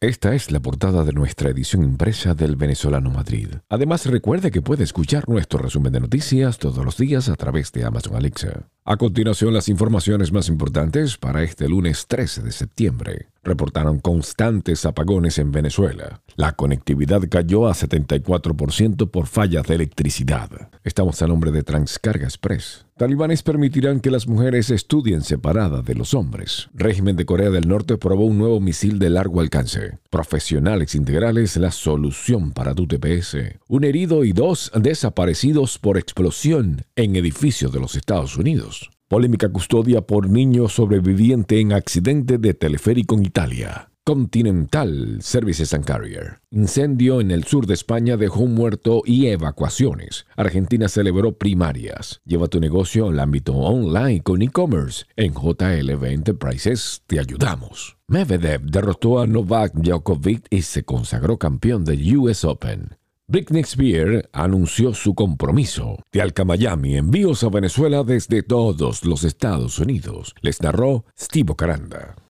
Esta es la portada de nuestra edición impresa del Venezolano Madrid. Además, recuerde que puede escuchar nuestro resumen de noticias todos los días a través de Amazon Alexa. A continuación, las informaciones más importantes para este lunes 13 de septiembre. Reportaron constantes apagones en Venezuela. La conectividad cayó a 74% por fallas de electricidad. Estamos a nombre de Transcarga Express. Talibanes permitirán que las mujeres estudien separadas de los hombres. Régimen de Corea del Norte probó un nuevo misil de largo alcance. Profesionales integrales, la solución para tu TPS. Un herido y dos desaparecidos por explosión en edificios de los Estados Unidos. Polémica custodia por niño sobreviviente en accidente de teleférico en Italia. Continental Services and Carrier. Incendio en el sur de España dejó un muerto y evacuaciones. Argentina celebró primarias. Lleva tu negocio al ámbito online con e-commerce. En JLB Enterprises te ayudamos. Medvedev derrotó a Novak Djokovic y se consagró campeón del US Open. Britney Spears anunció su compromiso. De Alcamayami, envíos a Venezuela desde todos los Estados Unidos. Les narró Steve Caranda.